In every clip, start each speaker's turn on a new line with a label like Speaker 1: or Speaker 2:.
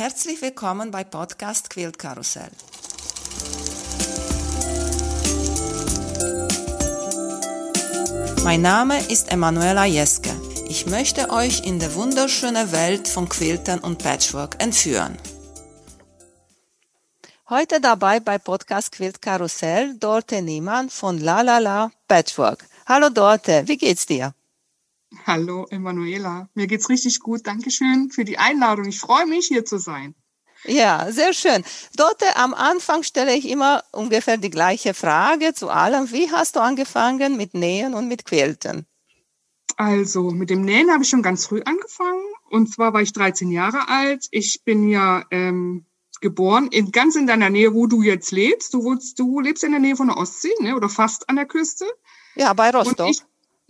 Speaker 1: Herzlich willkommen bei Podcast Quilt Karussell. Mein Name ist Emanuela Jeske. Ich möchte euch in die wunderschöne Welt von Quiltern und Patchwork entführen. Heute dabei bei Podcast Quilt Karussell Dorte Niemann von La La La Patchwork. Hallo Dorte, wie geht's dir?
Speaker 2: Hallo Emanuela, mir geht's richtig gut. Dankeschön für die Einladung. Ich freue mich, hier zu sein.
Speaker 1: Ja, sehr schön. Dort am Anfang stelle ich immer ungefähr die gleiche Frage zu allem. Wie hast du angefangen mit Nähen und mit Quilten?
Speaker 2: Also mit dem Nähen habe ich schon ganz früh angefangen. Und zwar war ich 13 Jahre alt. Ich bin ja ähm, geboren in ganz in deiner Nähe, wo du jetzt lebst. Du, wohnst, du lebst in der Nähe von der Ostsee, ne? oder fast an der Küste.
Speaker 1: Ja, bei Rostock.
Speaker 2: Ich,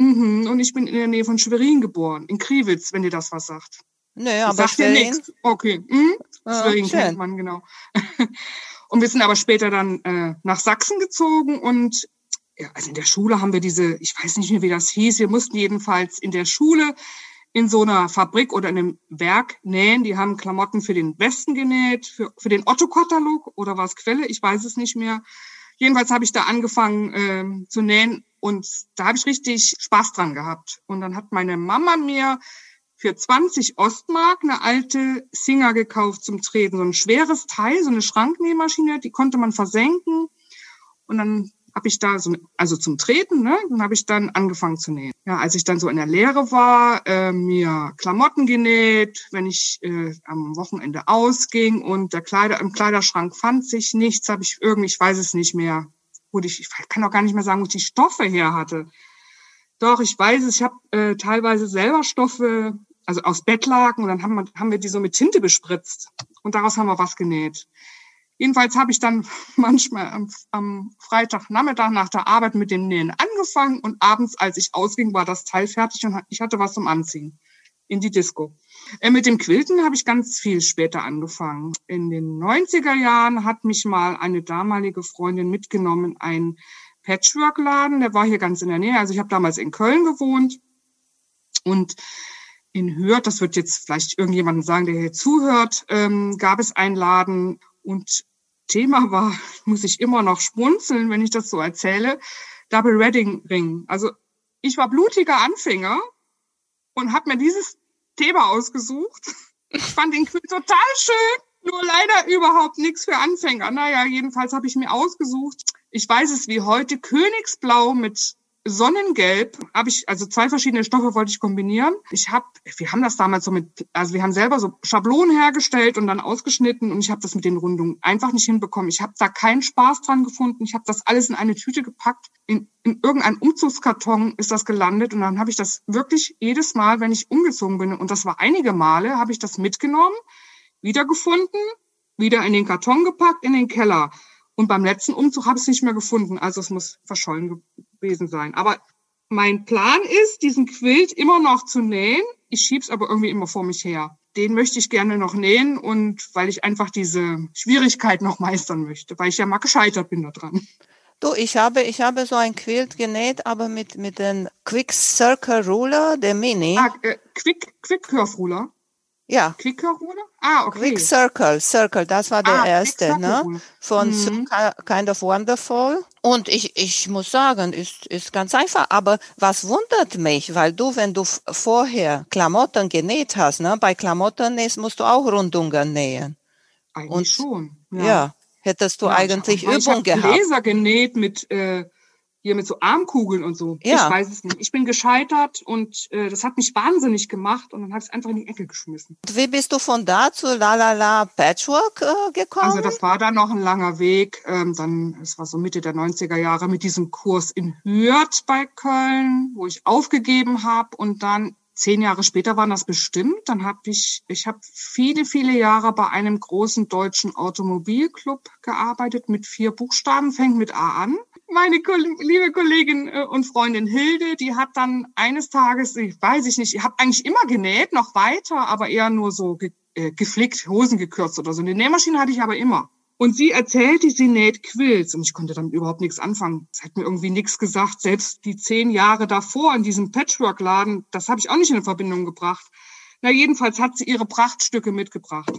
Speaker 2: mh, und ich bin in der Nähe von Schwerin geboren, in Kriwitz, wenn dir das was sagt.
Speaker 1: Nö, aber sagt Schwerin.
Speaker 2: Dir Okay, mhm. Ah, Schwerin schön. kennt man, genau. und wir sind aber später dann äh, nach Sachsen gezogen und ja, also in der Schule haben wir diese, ich weiß nicht mehr, wie das hieß, wir mussten jedenfalls in der Schule in so einer Fabrik oder in einem Werk nähen. Die haben Klamotten für den Westen genäht, für, für den Otto-Katalog oder was Quelle, ich weiß es nicht mehr. Jedenfalls habe ich da angefangen äh, zu nähen und da habe ich richtig Spaß dran gehabt. Und dann hat meine Mama mir für 20 Ostmark eine alte Singer gekauft zum Treten. So ein schweres Teil, so eine Schranknähmaschine, die konnte man versenken. Und dann habe ich da so, also zum Treten, ne, dann habe ich dann angefangen zu nähen. Ja, als ich dann so in der Lehre war, äh, mir Klamotten genäht, wenn ich äh, am Wochenende ausging und der Kleider im Kleiderschrank fand sich nichts, habe ich irgendwie, ich weiß es nicht mehr, wo ich, ich kann auch gar nicht mehr sagen, wo ich die Stoffe her hatte. Doch, ich weiß es, ich habe äh, teilweise selber Stoffe, also aus Bettlaken und dann haben wir, haben wir die so mit Tinte bespritzt und daraus haben wir was genäht. Jedenfalls habe ich dann manchmal am, am Freitagnachmittag nach der Arbeit mit dem Nähen angefangen und abends, als ich ausging, war das Teil fertig und ich hatte was zum Anziehen in die Disco. Äh, mit dem Quilten habe ich ganz viel später angefangen. In den 90er Jahren hat mich mal eine damalige Freundin mitgenommen, ein Patchwork-Laden, der war hier ganz in der Nähe. Also ich habe damals in Köln gewohnt und in Hürth, das wird jetzt vielleicht irgendjemanden sagen, der hier zuhört, ähm, gab es einen Laden und Thema war, muss ich immer noch schmunzeln, wenn ich das so erzähle, Double Redding Ring. Also ich war blutiger Anfänger und habe mir dieses Thema ausgesucht. Ich fand den Quiz total schön, nur leider überhaupt nichts für Anfänger. Naja, jedenfalls habe ich mir ausgesucht, ich weiß es wie heute, Königsblau mit Sonnengelb habe ich, also zwei verschiedene Stoffe wollte ich kombinieren. Ich habe, wir haben das damals so mit, also wir haben selber so Schablonen hergestellt und dann ausgeschnitten und ich habe das mit den Rundungen einfach nicht hinbekommen. Ich habe da keinen Spaß dran gefunden. Ich habe das alles in eine Tüte gepackt. In, in irgendeinem Umzugskarton ist das gelandet und dann habe ich das wirklich jedes Mal, wenn ich umgezogen bin, und das war einige Male, habe ich das mitgenommen, wiedergefunden, wieder in den Karton gepackt, in den Keller. Und beim letzten Umzug habe ich es nicht mehr gefunden. Also es muss verschollen gewesen sein. Aber mein Plan ist, diesen Quilt immer noch zu nähen. Ich schieb's aber irgendwie immer vor mich her. Den möchte ich gerne noch nähen und weil ich einfach diese Schwierigkeit noch meistern möchte, weil ich ja mal gescheitert bin da dran.
Speaker 1: Du, ich habe, ich habe so ein Quilt genäht, aber mit, mit dem Quick Circle Ruler, der Mini.
Speaker 2: Ah, äh, Quick, Quick Curve Ruler.
Speaker 1: Ja.
Speaker 2: Quick-Ruder? Ah, okay.
Speaker 1: Quick Circle, Circle, das war der ah, erste, ne? Von mhm. Kind of Wonderful. Und ich, ich muss sagen, ist, ist ganz einfach. Aber was wundert mich, weil du, wenn du vorher Klamotten genäht hast, ne? Bei Klamotten nähst, musst du auch Rundungen nähen.
Speaker 2: Eigentlich Und, schon.
Speaker 1: Ja. ja. Hättest du ja, eigentlich Übung ich gehabt.
Speaker 2: Gläser genäht mit, äh, hier mit so Armkugeln und so. Ja. Ich weiß es nicht. Ich bin gescheitert und äh, das hat mich wahnsinnig gemacht und dann habe ich es einfach in die Ecke geschmissen.
Speaker 1: Wie bist du von da zu La La La Patchwork äh, gekommen?
Speaker 2: Also das war dann noch ein langer Weg. Ähm, dann, es war so Mitte der 90er Jahre mit diesem Kurs in Hürth bei Köln, wo ich aufgegeben habe und dann zehn Jahre später waren das bestimmt. Dann habe ich, ich habe viele, viele Jahre bei einem großen deutschen Automobilclub gearbeitet mit vier Buchstaben, fängt mit A an meine liebe Kollegin äh, und Freundin Hilde, die hat dann eines Tages, ich weiß ich nicht, ich habe eigentlich immer genäht, noch weiter, aber eher nur so ge äh, geflickt, Hosen gekürzt oder so. Eine Nähmaschine hatte ich aber immer. Und sie erzählte, sie näht Quills und ich konnte damit überhaupt nichts anfangen. Es hat mir irgendwie nichts gesagt. Selbst die zehn Jahre davor in diesem Patchwork-Laden, das habe ich auch nicht in Verbindung gebracht. Na, jedenfalls hat sie ihre Prachtstücke mitgebracht.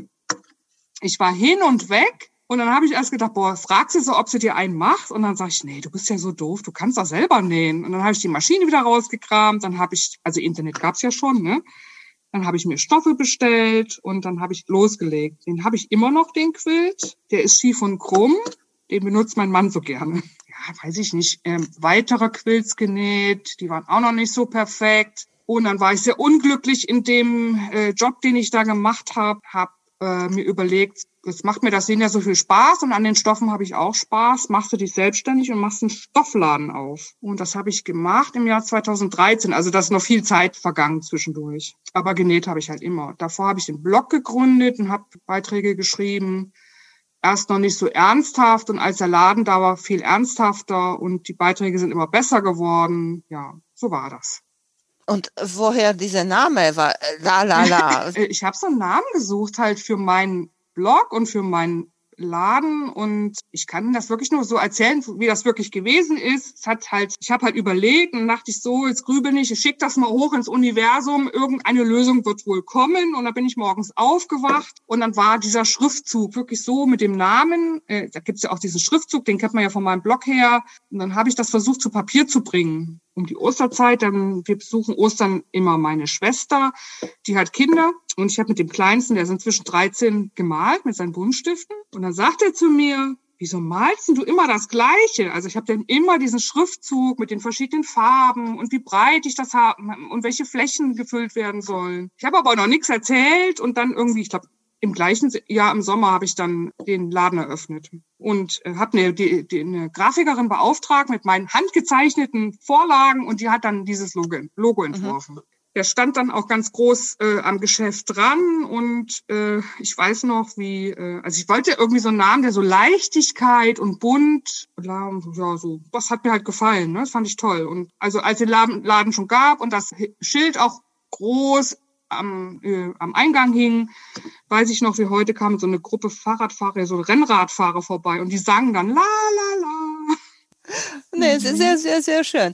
Speaker 2: Ich war hin und weg und dann habe ich erst gedacht, boah, frag sie so, ob sie dir einen macht. Und dann sage ich, nee, du bist ja so doof, du kannst doch selber nähen. Und dann habe ich die Maschine wieder rausgekramt. Dann habe ich, also Internet gab's ja schon, ne? Dann habe ich mir Stoffe bestellt und dann habe ich losgelegt. Den habe ich immer noch, den Quilt. Der ist schief und krumm. Den benutzt mein Mann so gerne. Ja, weiß ich nicht. Ähm, weitere Quilts genäht. Die waren auch noch nicht so perfekt. Und dann war ich sehr unglücklich in dem äh, Job, den ich da gemacht habe. Habe äh, mir überlegt, es macht mir das Sehen ja so viel Spaß und an den Stoffen habe ich auch Spaß. Machst du dich selbstständig und machst einen Stoffladen auf. Und das habe ich gemacht im Jahr 2013. Also das ist noch viel Zeit vergangen zwischendurch. Aber genäht habe ich halt immer. Davor habe ich den Blog gegründet und habe Beiträge geschrieben. Erst noch nicht so ernsthaft und als der Laden da war, viel ernsthafter und die Beiträge sind immer besser geworden. Ja, so war das.
Speaker 1: Und woher dieser Name war? La la la.
Speaker 2: ich habe so einen Namen gesucht halt für meinen Blog und für meinen Laden und ich kann das wirklich nur so erzählen, wie das wirklich gewesen ist. Es hat halt, ich habe halt überlegt und dachte ich so, jetzt grübel nicht, ich schick das mal hoch ins Universum, irgendeine Lösung wird wohl kommen und da bin ich morgens aufgewacht und dann war dieser Schriftzug wirklich so mit dem Namen, äh, da gibt's ja auch diesen Schriftzug, den kennt man ja von meinem Blog her und dann habe ich das versucht zu Papier zu bringen um die Osterzeit. Dann, wir besuchen Ostern immer meine Schwester, die hat Kinder. Und ich habe mit dem Kleinsten, der ist inzwischen 13, gemalt mit seinen Buntstiften. Und dann sagt er zu mir, wieso malst du immer das Gleiche? Also ich habe dann immer diesen Schriftzug mit den verschiedenen Farben und wie breit ich das habe und welche Flächen gefüllt werden sollen. Ich habe aber noch nichts erzählt und dann irgendwie, ich glaube, im gleichen Jahr im Sommer habe ich dann den Laden eröffnet und äh, habe eine, die, die, eine Grafikerin beauftragt mit meinen handgezeichneten Vorlagen und die hat dann dieses Logo, Logo mhm. entworfen. Mhm. Der stand dann auch ganz groß äh, am Geschäft dran und äh, ich weiß noch, wie, äh, also ich wollte irgendwie so einen Namen, der so Leichtigkeit und bunt, ja, so, das hat mir halt gefallen, ne? das fand ich toll. Und also als den Laden, Laden schon gab und das Schild auch groß am, äh, am Eingang hing, weiß ich noch, wie heute kam so eine Gruppe Fahrradfahrer, so Rennradfahrer vorbei und die sangen dann la la la.
Speaker 1: Nee, es ist sehr, sehr, sehr schön.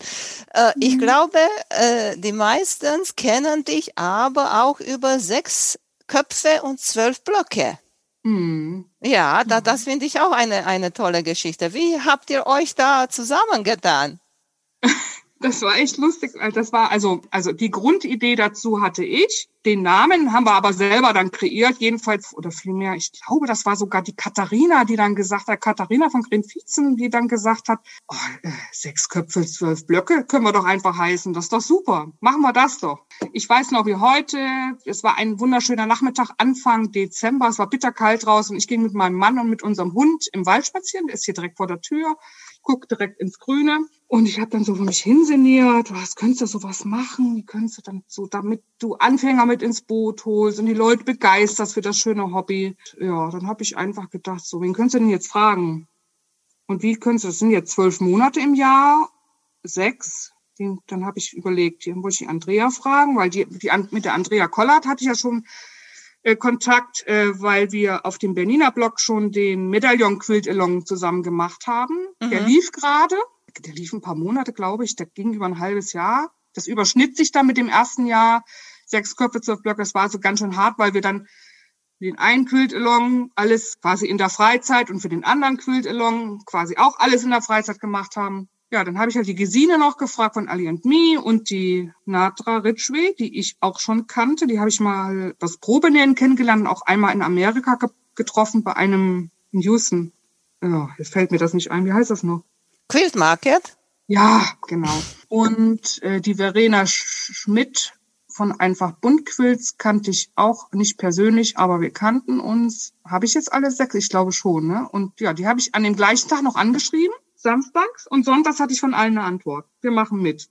Speaker 1: Äh, ich mhm. glaube, äh, die meisten kennen dich aber auch über sechs Köpfe und zwölf Blöcke. Mhm. Ja, da, das finde ich auch eine, eine tolle Geschichte. Wie habt ihr euch da zusammengetan?
Speaker 2: Das war echt lustig. Das war also, also die Grundidee dazu hatte ich. Den Namen haben wir aber selber dann kreiert, jedenfalls, oder vielmehr, ich glaube, das war sogar die Katharina, die dann gesagt hat, Katharina von Grenvizen, die dann gesagt hat, oh, äh, sechs Köpfe, zwölf Blöcke, können wir doch einfach heißen. Das ist doch super. Machen wir das doch. Ich weiß noch wie heute, es war ein wunderschöner Nachmittag, Anfang Dezember, es war bitterkalt draußen. Ich ging mit meinem Mann und mit unserem Hund im Wald spazieren, der ist hier direkt vor der Tür guck direkt ins Grüne. Und ich habe dann so für mich hinseniert, was könntest du sowas machen? Wie könntest du dann so, damit du Anfänger mit ins Boot holst und die Leute begeisterst für das schöne Hobby. Ja, dann habe ich einfach gedacht, so, wen könntest du denn jetzt fragen? Und wie könntest du, das sind jetzt zwölf Monate im Jahr, sechs. Den, dann habe ich überlegt, hier wollte ich die Andrea fragen, weil die, die mit der Andrea Kollert hatte ich ja schon Kontakt, äh, weil wir auf dem Berliner Blog schon den Medaillon Quilt Along zusammen gemacht haben. Mhm. Der lief gerade, der lief ein paar Monate, glaube ich, der ging über ein halbes Jahr. Das überschnitt sich dann mit dem ersten Jahr. Sechs Köpfe, zwölf Blöcke, das war so ganz schön hart, weil wir dann den einen Quilt Along alles quasi in der Freizeit und für den anderen Quilt Along quasi auch alles in der Freizeit gemacht haben. Ja, dann habe ich halt die Gesine noch gefragt von Ali and Me und die Natra Ridgway, die ich auch schon kannte. Die habe ich mal das Probenähen kennengelernt und auch einmal in Amerika ge getroffen bei einem in Houston. Ja, jetzt fällt mir das nicht ein. Wie heißt das noch?
Speaker 1: Quilt Market?
Speaker 2: Ja, genau. Und äh, die Verena Schmidt von Einfach Buntquilts kannte ich auch nicht persönlich, aber wir kannten uns. Habe ich jetzt alle sechs? Ich glaube schon. Ne? Und ja, die habe ich an dem gleichen Tag noch angeschrieben samstags und sonntags hatte ich von allen eine Antwort. Wir machen mit.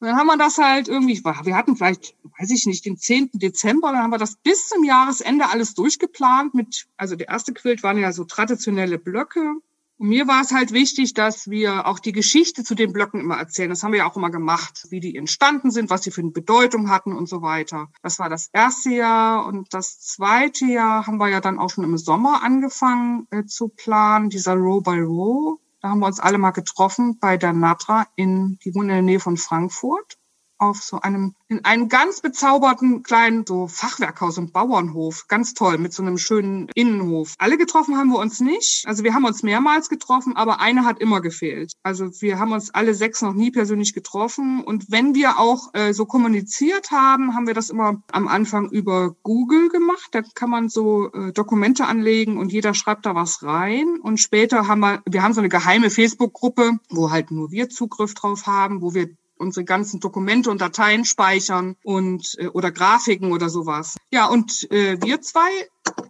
Speaker 2: Und dann haben wir das halt irgendwie, wir hatten vielleicht, weiß ich nicht, den 10. Dezember, dann haben wir das bis zum Jahresende alles durchgeplant mit, also der erste Quilt waren ja so traditionelle Blöcke. Und mir war es halt wichtig, dass wir auch die Geschichte zu den Blöcken immer erzählen. Das haben wir ja auch immer gemacht, wie die entstanden sind, was sie für eine Bedeutung hatten und so weiter. Das war das erste Jahr und das zweite Jahr haben wir ja dann auch schon im Sommer angefangen äh, zu planen, dieser Row by Row. Da haben wir uns alle mal getroffen bei der Natra in, die wohnen in der Nähe von Frankfurt. Auf so einem, in einem ganz bezauberten kleinen so Fachwerkhaus und Bauernhof. Ganz toll, mit so einem schönen Innenhof. Alle getroffen haben wir uns nicht. Also wir haben uns mehrmals getroffen, aber eine hat immer gefehlt. Also wir haben uns alle sechs noch nie persönlich getroffen. Und wenn wir auch äh, so kommuniziert haben, haben wir das immer am Anfang über Google gemacht. Da kann man so äh, Dokumente anlegen und jeder schreibt da was rein. Und später haben wir, wir haben so eine geheime Facebook-Gruppe, wo halt nur wir Zugriff drauf haben, wo wir unsere ganzen Dokumente und Dateien speichern und äh, oder Grafiken oder sowas. Ja, und äh, wir zwei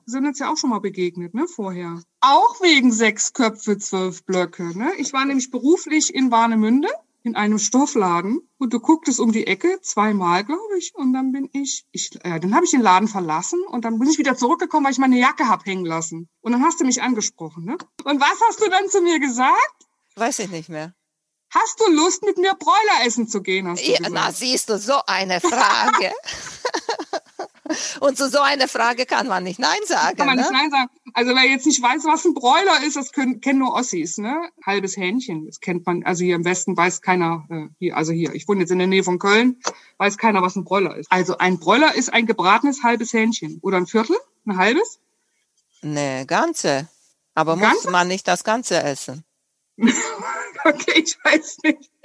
Speaker 2: sind uns ja auch schon mal begegnet, ne, vorher. Auch wegen sechs Köpfe, zwölf Blöcke. Ne? Ich war nämlich beruflich in Warnemünde in einem Stoffladen und du gucktest um die Ecke zweimal, glaube ich, und dann bin ich, ich äh, dann habe ich den Laden verlassen und dann bin ich wieder zurückgekommen, weil ich meine Jacke hab hängen lassen. Und dann hast du mich angesprochen, ne? Und was hast du dann zu mir gesagt?
Speaker 1: Weiß ich nicht mehr.
Speaker 2: Hast du Lust, mit mir Bräuler essen zu gehen?
Speaker 1: Ja, na, siehst du, so eine Frage. Und zu so einer Frage kann man nicht Nein sagen.
Speaker 2: Kann man
Speaker 1: ne?
Speaker 2: nicht Nein sagen. Also wer jetzt nicht weiß, was ein Bräuler ist, das können, kennen nur Ossis, ne? Halbes Hähnchen, das kennt man. Also hier im Westen weiß keiner, äh, hier, also hier, ich wohne jetzt in der Nähe von Köln, weiß keiner, was ein Bräuler ist. Also ein Bräuler ist ein gebratenes halbes Hähnchen. Oder ein Viertel? Ein halbes?
Speaker 1: Ne, ganze. Aber ganze? muss man nicht das Ganze essen?
Speaker 2: okay, ich weiß nicht.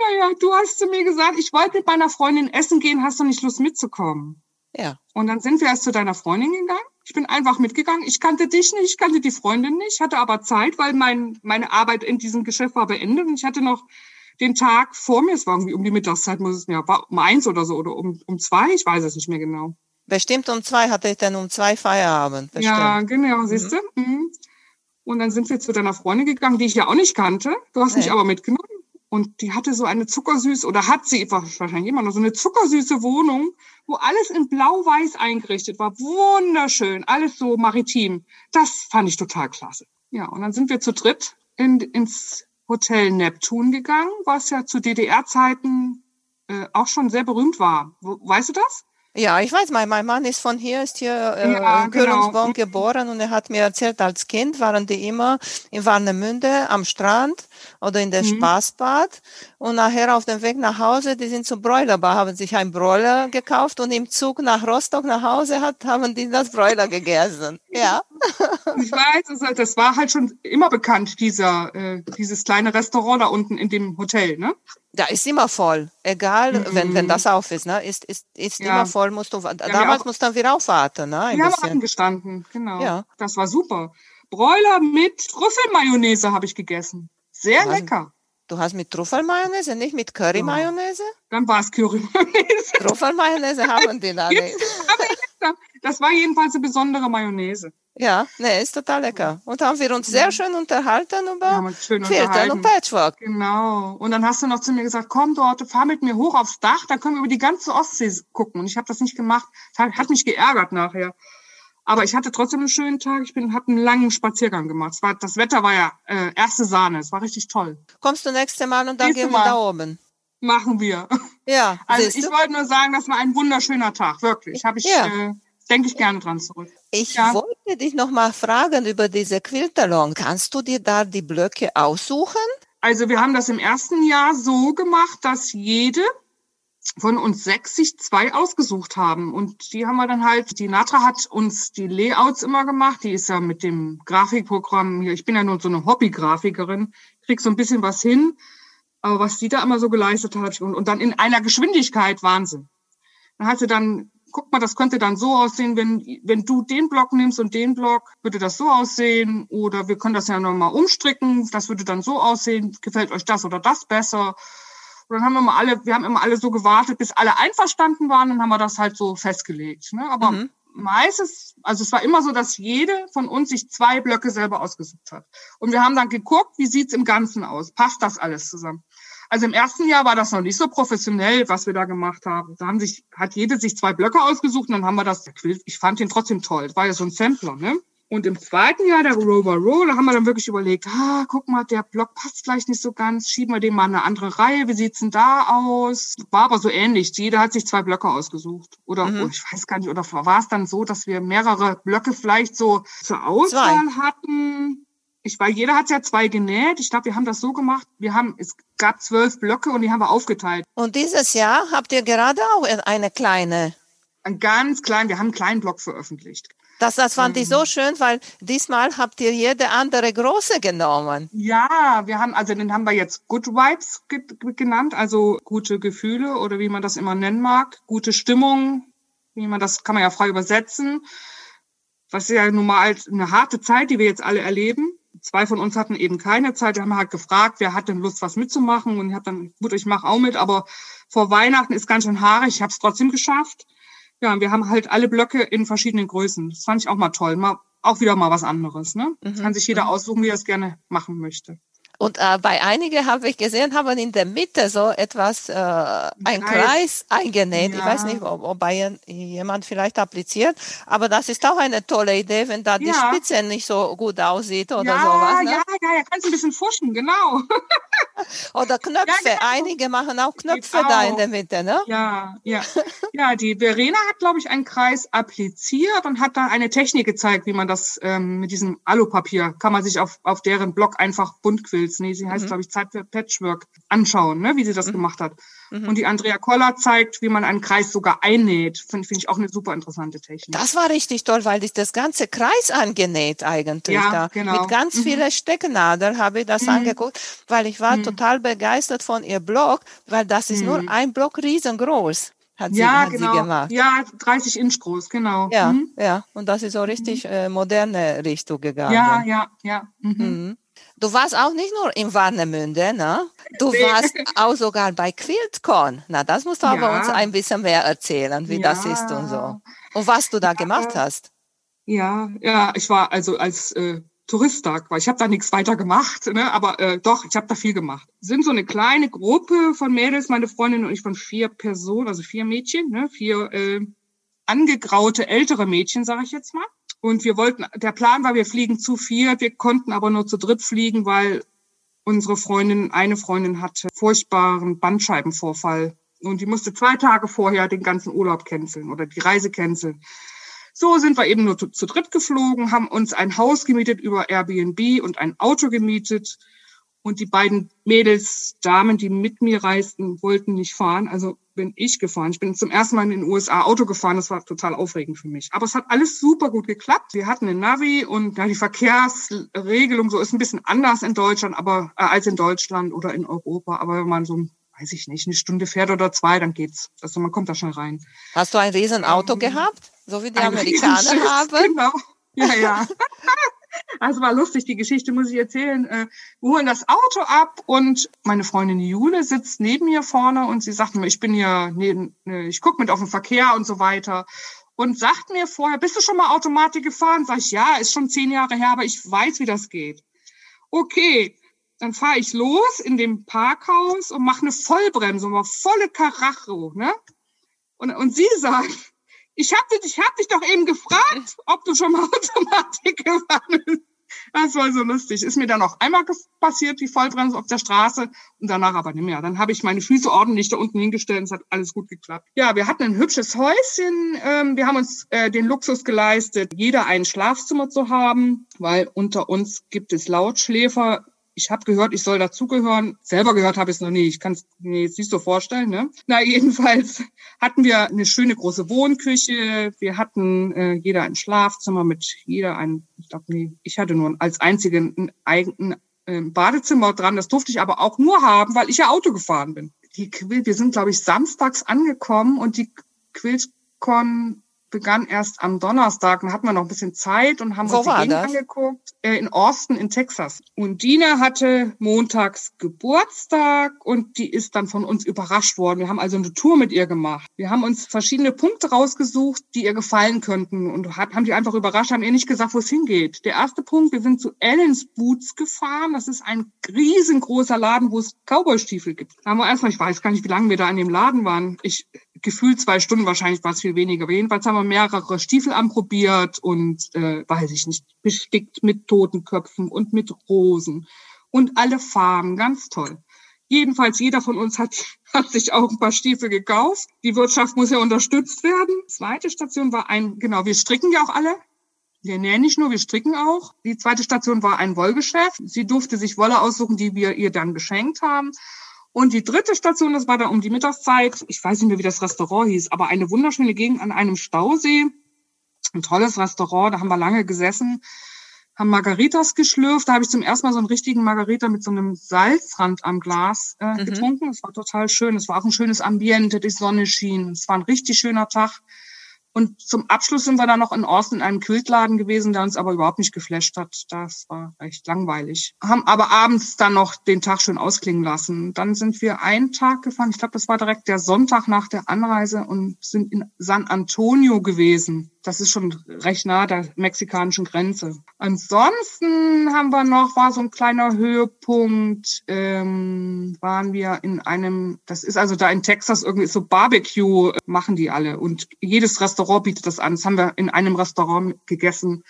Speaker 2: naja, du hast zu mir gesagt, ich wollte mit meiner Freundin essen gehen, hast du nicht Lust mitzukommen?
Speaker 1: Ja.
Speaker 2: Und dann sind wir erst zu deiner Freundin gegangen. Ich bin einfach mitgegangen. Ich kannte dich nicht, ich kannte die Freundin nicht, hatte aber Zeit, weil mein, meine Arbeit in diesem Geschäft war beendet und ich hatte noch den Tag vor mir, es war irgendwie um die Mittagszeit, muss es mir, war um eins oder so, oder um, um zwei, ich weiß es nicht mehr genau.
Speaker 1: Bestimmt um zwei hatte ich dann um zwei Feierabend. Bestimmt.
Speaker 2: Ja, genau, siehst du. Mhm. Mhm. Und dann sind wir zu deiner Freundin gegangen, die ich ja auch nicht kannte. Du hast nee. mich aber mitgenommen. Und die hatte so eine zuckersüße, oder hat sie wahrscheinlich immer noch so eine zuckersüße Wohnung, wo alles in blau-weiß eingerichtet war. Wunderschön, alles so maritim. Das fand ich total klasse. Ja, und dann sind wir zu dritt in, ins Hotel Neptun gegangen, was ja zu DDR-Zeiten äh, auch schon sehr berühmt war. Weißt du das?
Speaker 1: Ja, ich weiß, mein, mein Mann ist von hier, ist hier äh, ja, in Kölnsborn genau. geboren und er hat mir erzählt, als Kind waren die immer in Warnemünde am Strand oder in der mhm. Spaßbad und nachher auf dem Weg nach Hause, die sind zum Bräulerbar, haben sich ein Bräuler gekauft und im Zug nach Rostock nach Hause hat, haben die das Bräuler gegessen. Ja.
Speaker 2: Ich weiß, das war halt schon immer bekannt, dieser, äh, dieses kleine Restaurant da unten in dem Hotel, ne?
Speaker 1: Da ist immer voll, egal, mhm. wenn, wenn das auf ist, ne? Ist, ist, ist ja. immer voll, musst du, ja, damals musst du wieder aufwarten, ne?
Speaker 2: Ein wir bisschen. haben angestanden, genau. Ja. Das war super. Bräuler mit Trüffelmayonnaise habe ich gegessen. Sehr
Speaker 1: du
Speaker 2: lecker.
Speaker 1: Du hast mit Trüffelmayonnaise, nicht mit Currymayonnaise?
Speaker 2: Dann war es Currymayonnaise.
Speaker 1: Trüffelmayonnaise haben die da nicht.
Speaker 2: Das war jedenfalls eine besondere Mayonnaise.
Speaker 1: Ja, ne, ist total lecker. Und haben wir uns sehr schön unterhalten über Filtern und Patchwork.
Speaker 2: Genau. Und dann hast du noch zu mir gesagt, komm dort, fahr mit mir hoch aufs Dach, dann können wir über die ganze Ostsee gucken. Und ich habe das nicht gemacht. Das hat mich geärgert nachher. Aber ich hatte trotzdem einen schönen Tag. Ich bin, habe einen langen Spaziergang gemacht. War, das Wetter war ja äh, erste Sahne. Es war richtig toll.
Speaker 1: Kommst du nächste Mal und dann nächste gehen wir da oben.
Speaker 2: Machen wir.
Speaker 1: Ja.
Speaker 2: Also ich wollte nur sagen, das war ein wunderschöner Tag. Wirklich. Habe ich. Ja. Äh, denke ich gerne dran zurück.
Speaker 1: Ich ja. wollte dich noch mal fragen über diese Quiltalon. Kannst du dir da die Blöcke aussuchen?
Speaker 2: Also wir haben das im ersten Jahr so gemacht, dass jede von uns sechs sich zwei ausgesucht haben. Und die haben wir dann halt, die Natra hat uns die Layouts immer gemacht. Die ist ja mit dem Grafikprogramm hier, ich bin ja nur so eine Hobbygrafikerin, krieg so ein bisschen was hin. Aber was die da immer so geleistet hat und, und dann in einer Geschwindigkeit Wahnsinn. Dann hat sie dann guck mal, das könnte dann so aussehen, wenn, wenn du den Block nimmst und den Block, würde das so aussehen. Oder wir können das ja nochmal umstricken, das würde dann so aussehen. Gefällt euch das oder das besser? Und dann haben wir mal alle, wir haben immer alle so gewartet, bis alle einverstanden waren, dann haben wir das halt so festgelegt. Ne? Aber mhm. meistens, also es war immer so, dass jede von uns sich zwei Blöcke selber ausgesucht hat. Und wir haben dann geguckt, wie sieht's im Ganzen aus? Passt das alles zusammen? Also im ersten Jahr war das noch nicht so professionell, was wir da gemacht haben. Da haben sich, hat jede sich zwei Blöcke ausgesucht und dann haben wir das, ich fand den trotzdem toll. Das war ja so ein Sampler, ne? Und im zweiten Jahr der Rover Roll, da haben wir dann wirklich überlegt, ah, guck mal, der Block passt vielleicht nicht so ganz, schieben wir den mal eine andere Reihe, wie sieht's denn da aus? War aber so ähnlich, jeder hat sich zwei Blöcke ausgesucht. Oder mhm. oh, ich weiß gar nicht, oder war es dann so, dass wir mehrere Blöcke vielleicht so zur Auswahl zwei. hatten? Ich weiß, jeder hat ja zwei genäht. Ich glaube, wir haben das so gemacht. Wir haben, es gab zwölf Blöcke und die haben wir aufgeteilt.
Speaker 1: Und dieses Jahr habt ihr gerade auch eine kleine.
Speaker 2: Ein ganz klein, wir haben einen kleinen Block veröffentlicht.
Speaker 1: Das, das fand ich so mhm. schön, weil diesmal habt ihr jede andere große genommen.
Speaker 2: Ja, wir haben, also den haben wir jetzt Good Vibes ge genannt, also gute Gefühle oder wie man das immer nennen mag, gute Stimmung, wie man das kann man ja frei übersetzen. Was ist ja nun mal eine harte Zeit, die wir jetzt alle erleben. Zwei von uns hatten eben keine Zeit. Wir haben halt gefragt, wer hat denn Lust, was mitzumachen? Und ich habe dann, gut, ich mache auch mit, aber vor Weihnachten ist ganz schön haarig. Ich habe es trotzdem geschafft. Ja, wir haben halt alle Blöcke in verschiedenen Größen. Das fand ich auch mal toll. Mal, auch wieder mal was anderes. Ne? Mhm. Kann sich jeder mhm. aussuchen, wie er es gerne machen möchte.
Speaker 1: Und äh, bei einigen habe ich gesehen, haben in der Mitte so etwas, äh, ein Kreis, Kreis eingenäht. Ja. Ich weiß nicht, ob, ob bei jemand vielleicht appliziert, aber das ist auch eine tolle Idee, wenn da die ja. Spitze nicht so gut aussieht oder
Speaker 2: ja,
Speaker 1: sowas.
Speaker 2: Ne? Ja, ja, ja, kannst ein bisschen fuschen, genau.
Speaker 1: oder Knöpfe. Ja, genau. Einige machen auch Knöpfe da in der Mitte, ne?
Speaker 2: Ja, ja. Ja, die Verena hat, glaube ich, einen Kreis appliziert und hat da eine Technik gezeigt, wie man das ähm, mit diesem Alupapier, kann man sich auf, auf deren Blog einfach bunt. Skills, nee, sie heißt, mhm. glaube ich, Zeit für Patchwork, anschauen, ne, wie sie das mhm. gemacht hat. Mhm. Und die Andrea Koller zeigt, wie man einen Kreis sogar einnäht. Finde find ich auch eine super interessante Technik.
Speaker 1: Das war richtig toll, weil ich das ganze Kreis angenäht eigentlich. Ja, da. genau. Mit ganz mhm. vielen Stecknadeln habe ich das mhm. angeguckt, weil ich war mhm. total begeistert von ihr Blog, weil das ist nur ein Block riesengroß hat sie, ja, hat
Speaker 2: genau.
Speaker 1: sie gemacht.
Speaker 2: Ja, 30 Inch groß, genau.
Speaker 1: Ja, mhm. ja. Und das ist so richtig äh, moderne Richtung gegangen.
Speaker 2: Ja, ja, ja. Mhm.
Speaker 1: Du warst auch nicht nur in Warnemünde, ne? Du nee. warst auch sogar bei QuiltCon. Na, das musst du ja. aber uns ein bisschen mehr erzählen, wie ja. das ist und so. Und was du da gemacht hast.
Speaker 2: Ja, ja, ich war also als äh, Touristtag, weil ich habe da nichts weiter gemacht, ne? aber äh, doch, ich habe da viel gemacht. Sind so eine kleine Gruppe von Mädels, meine Freundin und ich von vier Personen, also vier Mädchen, ne? vier äh, angegraute ältere Mädchen, sage ich jetzt mal. Und wir wollten, der Plan war, wir fliegen zu viert, wir konnten aber nur zu dritt fliegen, weil unsere Freundin, eine Freundin hatte furchtbaren Bandscheibenvorfall. Und die musste zwei Tage vorher den ganzen Urlaub canceln oder die Reise canceln. So sind wir eben nur zu, zu dritt geflogen, haben uns ein Haus gemietet über Airbnb und ein Auto gemietet und die beiden Mädels, Damen, die mit mir reisten, wollten nicht fahren. Also bin ich gefahren. Ich bin zum ersten Mal in den USA Auto gefahren. Das war total aufregend für mich. Aber es hat alles super gut geklappt. Wir hatten ein Navi und ja, die Verkehrsregelung so ist ein bisschen anders in Deutschland, aber äh, als in Deutschland oder in Europa. Aber wenn man so weiß ich nicht, eine Stunde fährt oder zwei, dann geht's. Also man kommt da schnell rein.
Speaker 1: Hast du ein Riesenauto ähm, gehabt? So wie die Amerikaner haben?
Speaker 2: Genau. Ja, ja. Also war lustig, die Geschichte muss ich erzählen. Äh, wir holen das Auto ab und meine Freundin Jule sitzt neben mir vorne und sie sagt mir, ich bin hier neben, äh, ich gucke mit auf den Verkehr und so weiter. Und sagt mir vorher, bist du schon mal Automatik gefahren? Sag ich, ja, ist schon zehn Jahre her, aber ich weiß, wie das geht. Okay, dann fahre ich los in dem Parkhaus und mache eine Vollbremsung, volle Karacho, ne? Und, und sie sagt, ich habe dich, ich hab dich doch eben gefragt, ob du schon mal Automatik gefahren bist. Das war so lustig. Ist mir dann auch einmal passiert, die Vollbremse auf der Straße und danach aber nicht mehr. Dann habe ich meine Füße ordentlich da unten hingestellt und es hat alles gut geklappt. Ja, wir hatten ein hübsches Häuschen. Ähm, wir haben uns äh, den Luxus geleistet, jeder ein Schlafzimmer zu haben, weil unter uns gibt es Lautschläfer ich habe gehört, ich soll dazugehören. Selber gehört habe ich es noch nie. Ich kann es mir jetzt nicht so vorstellen. Ne? Na, jedenfalls hatten wir eine schöne große Wohnküche. Wir hatten äh, jeder ein Schlafzimmer mit jeder ein, ich glaube, nee, ich hatte nur als einzigen ein eigenen äh, Badezimmer dran. Das durfte ich aber auch nur haben, weil ich ja Auto gefahren bin. Die Quill, wir sind, glaube ich, samstags angekommen und die Quilcon begann erst am Donnerstag. Dann hatten wir noch ein bisschen Zeit und haben Wo uns die Gegend angeguckt. Äh, in Austin in Texas. Und Dina hatte montags Geburtstag und die ist dann von uns überrascht worden. Wir haben also eine Tour mit ihr gemacht. Wir haben uns verschiedene Punkte rausgesucht, die ihr gefallen könnten und haben die einfach überrascht, haben ihr nicht gesagt, wo es hingeht. Der erste Punkt, wir sind zu Ellen's Boots gefahren. Das ist ein riesengroßer Laden, wo es Cowboystiefel gibt. Da haben wir erstmal, ich weiß gar nicht, wie lange wir da in dem Laden waren. Ich gefühlt zwei Stunden, wahrscheinlich war es viel weniger. Jedenfalls haben wir mehrere Stiefel anprobiert und, äh, weiß ich nicht, bestickt mit Totenköpfen und mit Rosen und alle Farben, ganz toll. Jedenfalls jeder von uns hat, hat sich auch ein paar Stiefel gekauft. Die Wirtschaft muss ja unterstützt werden. Zweite Station war ein, genau, wir stricken ja auch alle. Wir nähen nicht nur, wir stricken auch. Die zweite Station war ein Wollgeschäft. Sie durfte sich Wolle aussuchen, die wir ihr dann geschenkt haben. Und die dritte Station, das war dann um die Mittagszeit. Ich weiß nicht mehr, wie das Restaurant hieß, aber eine wunderschöne Gegend an einem Stausee. Ein tolles Restaurant, da haben wir lange gesessen, haben Margaritas geschlürft. Da habe ich zum ersten Mal so einen richtigen Margarita mit so einem Salzrand am Glas äh, mhm. getrunken. Das war total schön. Es war auch ein schönes Ambiente, die Sonne schien. Es war ein richtig schöner Tag. Und zum Abschluss sind wir dann noch in Austin in einem Quiltladen gewesen, der uns aber überhaupt nicht geflasht hat. Das war echt langweilig. Haben aber abends dann noch den Tag schön ausklingen lassen. Dann sind wir einen Tag gefahren, ich glaube, das war direkt der Sonntag nach der Anreise und sind in San Antonio gewesen. Das ist schon recht nah der mexikanischen Grenze. Ansonsten haben wir noch, war so ein kleiner Höhepunkt, ähm, waren wir in einem, das ist also da in Texas irgendwie so Barbecue, machen die alle. Und jedes Restaurant bietet das an. Das haben wir in einem Restaurant gegessen.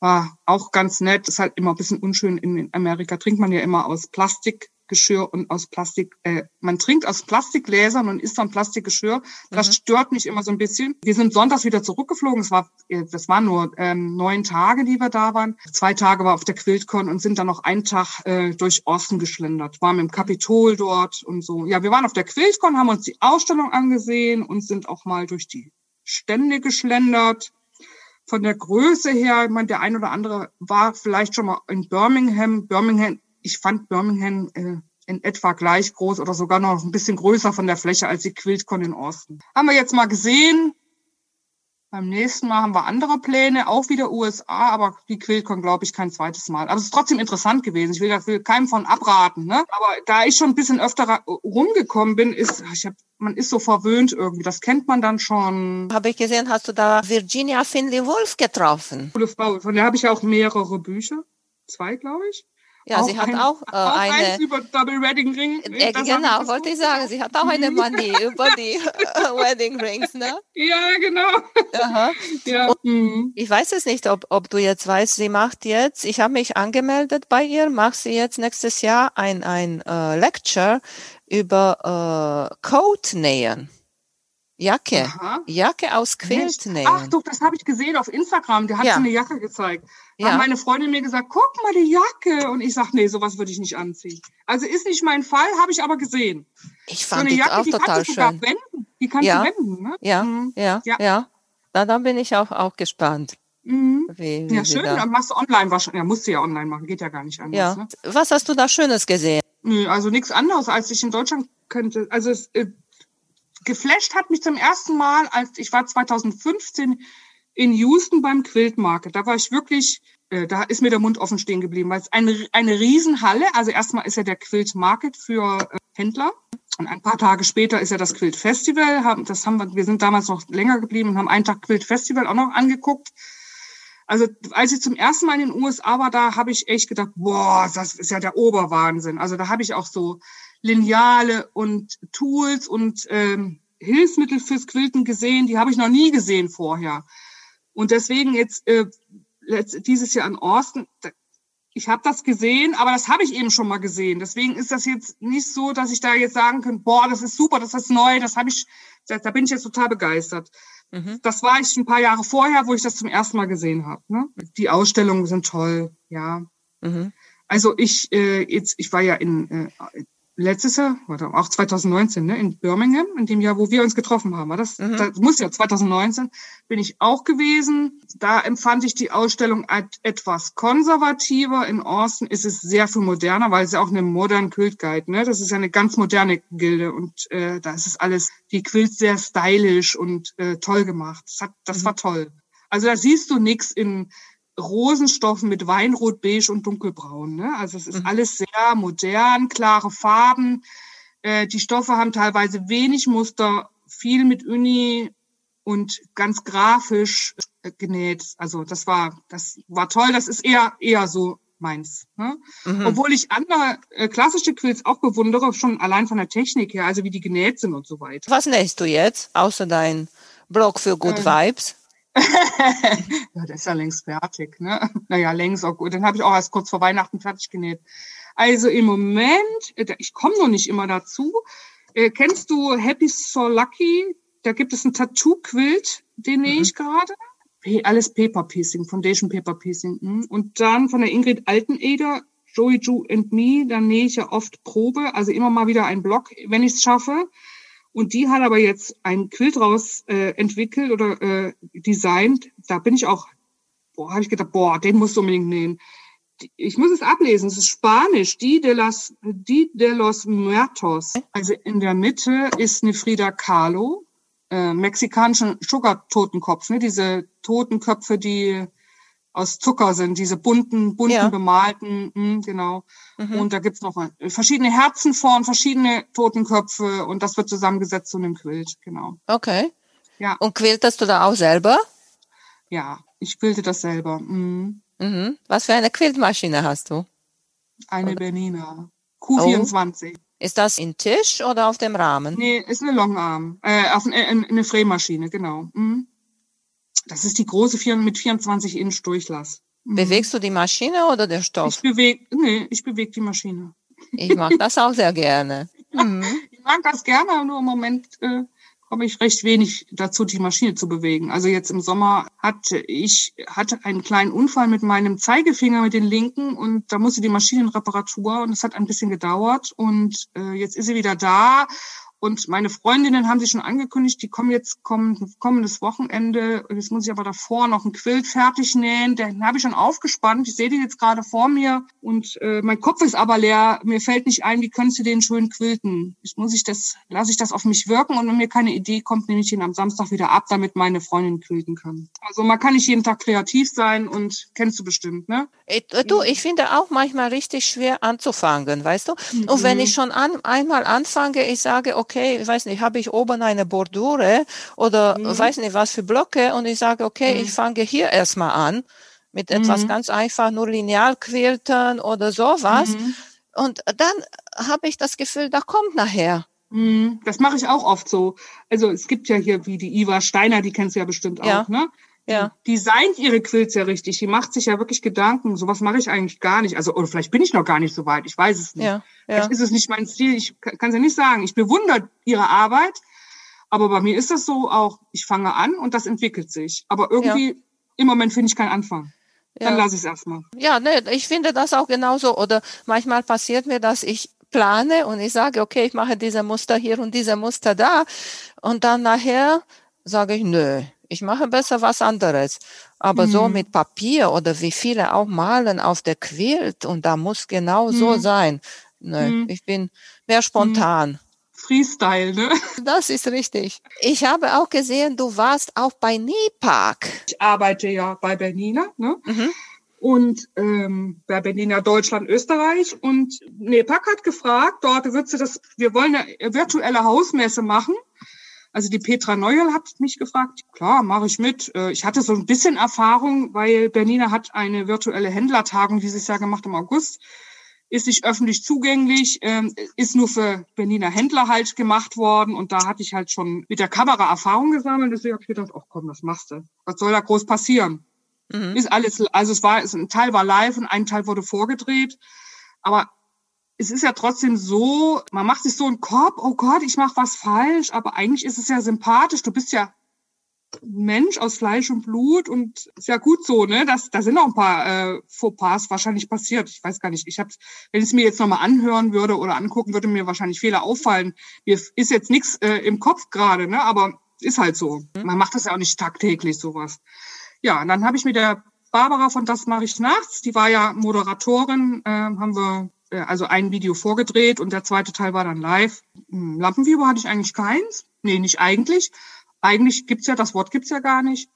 Speaker 2: War auch ganz nett. Ist halt immer ein bisschen unschön. In Amerika trinkt man ja immer aus Plastik. Geschirr und aus Plastik, äh, man trinkt aus Plastikgläsern und isst dann Plastikgeschirr. Das mhm. stört mich immer so ein bisschen. Wir sind sonntags wieder zurückgeflogen. Es war, äh, das waren nur ähm, neun Tage, die wir da waren. Zwei Tage war auf der Quiltcon und sind dann noch einen Tag äh, durch Osten geschlendert. Waren im Kapitol dort und so. Ja, wir waren auf der Quiltcon, haben uns die Ausstellung angesehen und sind auch mal durch die Stände geschlendert von der Größe her, ich meine, der ein oder andere war vielleicht schon mal in Birmingham. Birmingham ich fand Birmingham äh, in etwa gleich groß oder sogar noch ein bisschen größer von der Fläche als die Quiltcon in Austin. Haben wir jetzt mal gesehen. Beim nächsten Mal haben wir andere Pläne, auch wieder USA, aber die Quiltcon glaube ich kein zweites Mal. Aber es ist trotzdem interessant gewesen. Ich will da keinem von abraten. Ne? Aber da ich schon ein bisschen öfter rumgekommen bin, ist, ich hab, man ist so verwöhnt irgendwie. Das kennt man dann schon.
Speaker 1: Habe ich gesehen, hast du da Virginia Finley Wolf getroffen?
Speaker 2: Coole Frau. Von der habe ich ja auch mehrere Bücher. Zwei, glaube ich.
Speaker 1: Ja, auch sie hat ein, auch, äh, auch eine.
Speaker 2: über Double Wedding Ring.
Speaker 1: Äh, genau, wollte ich sagen. Sie hat auch eine Manie über die äh, Wedding Rings, ne?
Speaker 2: Ja, genau. Aha.
Speaker 1: Ja. Mhm. Ich weiß es nicht, ob, ob du jetzt weißt, sie macht jetzt, ich habe mich angemeldet bei ihr, macht sie jetzt nächstes Jahr ein, ein äh, Lecture über äh, Code nähen. Jacke. Aha. Jacke aus Quiltnähen.
Speaker 2: Ach doch, das habe ich gesehen auf Instagram. Der hat ja. so eine Jacke gezeigt. Ja. Hat meine Freundin mir gesagt, guck mal die Jacke. Und ich sag, nee, sowas würde ich nicht anziehen. Also ist nicht mein Fall, habe ich aber gesehen.
Speaker 1: Ich fand so eine Jacke, auch die total schön.
Speaker 2: Wenden. Die kannst ja. du wenden, ne?
Speaker 1: Ja, mhm. ja, ja, ja. Na, dann bin ich auch, auch gespannt.
Speaker 2: Mhm. Wie, wie ja, schön. Da. Dann machst du online wahrscheinlich. Ja, musst du ja online machen. Geht ja gar nicht anders. Ja. Ne?
Speaker 1: Was hast du da Schönes gesehen?
Speaker 2: Nö, also nichts anderes, als ich in Deutschland könnte. Also es, äh, geflasht hat mich zum ersten Mal, als ich war 2015 in Houston beim Quilt Market. Da war ich wirklich, äh, da ist mir der Mund offen stehen geblieben, weil es eine, eine Riesenhalle, also erstmal ist ja der Quilt Market für äh, Händler. Und ein paar Tage später ist ja das Quilt Festival. Haben, das haben wir, wir sind damals noch länger geblieben und haben einen Tag Quilt Festival auch noch angeguckt. Also als ich zum ersten Mal in den USA war, da habe ich echt gedacht, boah, das ist ja der Oberwahnsinn. Also da habe ich auch so Lineale und Tools und ähm, Hilfsmittel fürs Quilten gesehen, die habe ich noch nie gesehen vorher. Und deswegen jetzt äh, dieses Jahr in Austin, ich habe das gesehen, aber das habe ich eben schon mal gesehen. Deswegen ist das jetzt nicht so, dass ich da jetzt sagen kann, boah, das ist super, das ist neu, das habe ich, da, da, bin ich jetzt total begeistert. Mhm. Das war ich ein paar Jahre vorher, wo ich das zum ersten Mal gesehen habe. Ne? Die Ausstellungen sind toll, ja. Mhm. Also ich äh, jetzt, ich war ja in äh, letztes Jahr, oder auch 2019, ne, in Birmingham, in dem Jahr, wo wir uns getroffen haben. War das, mhm. das muss ja 2019, bin ich auch gewesen. Da empfand ich die Ausstellung etwas konservativer. In Austin ist es sehr viel moderner, weil es ja auch eine moderne Quilt Guide, ne? Das ist ja eine ganz moderne Gilde und äh, da ist es alles, die Quilt sehr stylisch und äh, toll gemacht. Das, hat, das mhm. war toll. Also da siehst du nix in Rosenstoffen mit Weinrot, Beige und Dunkelbraun. Ne? Also es ist mhm. alles sehr modern, klare Farben. Äh, die Stoffe haben teilweise wenig Muster, viel mit Uni und ganz grafisch äh, genäht. Also das war, das war toll. Das ist eher eher so meins. Ne? Mhm. Obwohl ich andere äh, klassische Quills auch bewundere, schon allein von der Technik her, also wie die genäht sind und so weiter.
Speaker 1: Was nähst du jetzt, außer dein Blog für Good äh, Vibes?
Speaker 2: ja, der ist ja längst fertig. Ne? Naja, längst auch gut. Den habe ich auch erst kurz vor Weihnachten fertig genäht. Also im Moment, äh, ich komme noch nicht immer dazu. Äh, kennst du Happy So Lucky? Da gibt es ein Tattoo-Quilt, den nähe mhm. ich gerade. alles Paper Piecing, Foundation Paper Piecing. Hm. Und dann von der Ingrid Alteneder, Joey Ju and Me, da nähe ich ja oft Probe, also immer mal wieder ein Block, wenn ich es schaffe. Und die hat aber jetzt ein Quilt raus äh, entwickelt oder äh, designt. Da bin ich auch, boah, habe ich gedacht, boah, den musst du unbedingt nähen. Ich muss es ablesen, es ist Spanisch, die de, las, die de los Muertos. Also in der Mitte ist eine Frida Kahlo, äh, mexikanischen Sugar-Totenkopf, ne? diese Totenköpfe, die aus Zucker sind, diese bunten, bunten, ja. bemalten, mh, hm, genau. Mhm. Und da gibt's noch verschiedene Herzen vor und verschiedene Totenköpfe und das wird zusammengesetzt zu einem Quilt, genau.
Speaker 1: Okay. Ja. Und quiltest du da auch selber?
Speaker 2: Ja, ich quilte das selber. Mhm.
Speaker 1: Mhm. Was für eine Quiltmaschine hast du?
Speaker 2: Eine oder? Bernina. Q24. Oh.
Speaker 1: Ist das in Tisch oder auf dem Rahmen?
Speaker 2: Nee, ist eine Longarm. Äh, auf eine, eine Främaschine, genau. Mhm. Das ist die große vier, mit 24 Inch Durchlass.
Speaker 1: Mhm. Bewegst du die Maschine oder der Stoff?
Speaker 2: Ich bewege, nee, ich bewege die Maschine.
Speaker 1: Ich mag das auch sehr gerne.
Speaker 2: Mhm. ich mag das gerne, aber nur im Moment äh, komme ich recht wenig dazu, die Maschine zu bewegen. Also jetzt im Sommer hatte ich hatte einen kleinen Unfall mit meinem Zeigefinger, mit den linken und da musste die Maschine in Reparatur und es hat ein bisschen gedauert und äh, jetzt ist sie wieder da und meine Freundinnen haben sich schon angekündigt, die kommen jetzt kommen, kommendes Wochenende. Jetzt muss ich aber davor noch ein Quilt fertig nähen. Den habe ich schon aufgespannt. Ich sehe den jetzt gerade vor mir und äh, mein Kopf ist aber leer. Mir fällt nicht ein, wie könntest du den schön quilten? Ich muss ich das, lasse ich das auf mich wirken und wenn mir keine Idee kommt, nehme ich ihn am Samstag wieder ab, damit meine Freundin quilten kann. Also man kann nicht jeden Tag kreativ sein und kennst du bestimmt, ne?
Speaker 1: Ich, äh, du, ich finde auch manchmal richtig schwer anzufangen, weißt du? Mhm. Und wenn ich schon an, einmal anfange, ich sage, okay, okay, ich weiß nicht, habe ich oben eine Bordure oder mhm. weiß nicht was für Blöcke und ich sage, okay, mhm. ich fange hier erstmal an mit etwas mhm. ganz einfach, nur lineal quilten oder sowas. Mhm. Und dann habe ich das Gefühl, da kommt nachher.
Speaker 2: Mhm. Das mache ich auch oft so. Also es gibt ja hier wie die Iva Steiner, die kennst du ja bestimmt auch, ja. ne? Ja. designt ihre Quilts ja richtig. Die macht sich ja wirklich Gedanken. Sowas mache ich eigentlich gar nicht. Also, oder vielleicht bin ich noch gar nicht so weit. Ich weiß es nicht. Ja, ja. Vielleicht ist es nicht mein Stil. Ich kann es ja nicht sagen. Ich bewundere ihre Arbeit. Aber bei mir ist das so auch, ich fange an und das entwickelt sich. Aber irgendwie, ja. im Moment finde ich keinen Anfang. Ja. Dann lasse ich es erstmal.
Speaker 1: Ja, ne, ich finde das auch genauso. Oder manchmal passiert mir, dass ich plane und ich sage, okay, ich mache diese Muster hier und diese Muster da. Und dann nachher sage ich, nö, ich mache besser was anderes. Aber mhm. so mit Papier oder wie viele auch malen auf der Quilt und da muss genau mhm. so sein. Nö, mhm. ich bin mehr spontan.
Speaker 2: Freestyle, ne?
Speaker 1: Das ist richtig. Ich habe auch gesehen, du warst auch bei NEPAC.
Speaker 2: Ich arbeite ja bei Bernina, ne? Mhm. Und ähm, bei Bernina Deutschland, Österreich. Und NEPAC hat gefragt, dort wird sie das, wir wollen eine virtuelle Hausmesse machen. Also die Petra Neuel hat mich gefragt, klar, mache ich mit. Äh, ich hatte so ein bisschen Erfahrung, weil Bernina hat eine virtuelle Händlertagung dieses Jahr gemacht im August. Ist nicht öffentlich zugänglich, ähm, ist nur für Bernina Händler halt gemacht worden. Und da hatte ich halt schon mit der Kamera Erfahrung gesammelt. Deswegen habe ich gedacht, ach komm, das machst du. Was soll da groß passieren? Mhm. Ist alles, also es war, ein Teil war live und ein Teil wurde vorgedreht. Aber es ist ja trotzdem so, man macht sich so einen Korb, oh Gott, ich mache was falsch, aber eigentlich ist es ja sympathisch. Du bist ja Mensch aus Fleisch und Blut und ist ja gut so, ne? Das, da sind auch ein paar äh, Fauxpas wahrscheinlich passiert. Ich weiß gar nicht. Ich habe, wenn ich es mir jetzt nochmal anhören würde oder angucken, würde mir wahrscheinlich Fehler auffallen. Mir ist jetzt nichts äh, im Kopf gerade, ne? Aber ist halt so. Mhm. Man macht das ja auch nicht tagtäglich sowas. Ja, und dann habe ich mit der Barbara von Das mache ich nachts, die war ja Moderatorin, äh, haben wir also ein Video vorgedreht und der zweite Teil war dann live. Hm, Lampenfieber hatte ich eigentlich keins. Nee, nicht eigentlich. Eigentlich gibt's ja, das Wort gibt's ja gar nicht.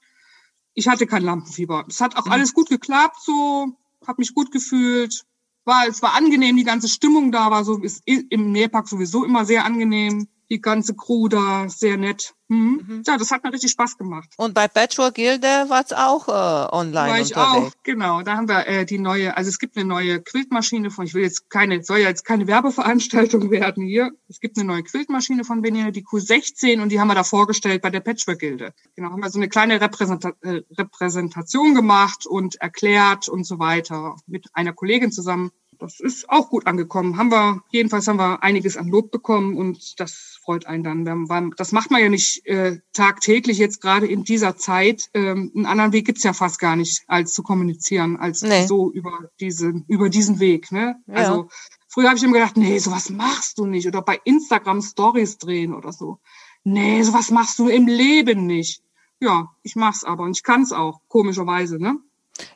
Speaker 2: Ich hatte kein Lampenfieber. Es hat auch mhm. alles gut geklappt, so, hab mich gut gefühlt. War, es war angenehm, die ganze Stimmung da war so, ist im Nähpark sowieso immer sehr angenehm die ganze Crew da sehr nett. Mhm. Mhm. Ja, das hat mir richtig Spaß gemacht.
Speaker 1: Und bei Patchwork Gilde war es auch äh, online war ich
Speaker 2: unterwegs. auch, genau. Da haben wir äh, die neue, also es gibt eine neue Quiltmaschine von, ich will jetzt keine, soll ja jetzt keine Werbeveranstaltung werden hier. Es gibt eine neue Quiltmaschine von Benina, die Q16 und die haben wir da vorgestellt bei der Patchwork Gilde. Genau, haben wir so eine kleine Repräsenta äh, Repräsentation gemacht und erklärt und so weiter mit einer Kollegin zusammen das ist auch gut angekommen. Haben wir, jedenfalls haben wir einiges an Lob bekommen und das freut einen dann. Das macht man ja nicht äh, tagtäglich jetzt gerade in dieser Zeit. Ähm, einen anderen Weg gibt's ja fast gar nicht, als zu kommunizieren, als nee. so über diesen, über diesen Weg. Ne? Ja. Also früher habe ich immer gedacht, nee, sowas machst du nicht. Oder bei Instagram Stories drehen oder so. Nee, sowas machst du im Leben nicht. Ja, ich mach's aber und ich kann's auch, komischerweise, ne?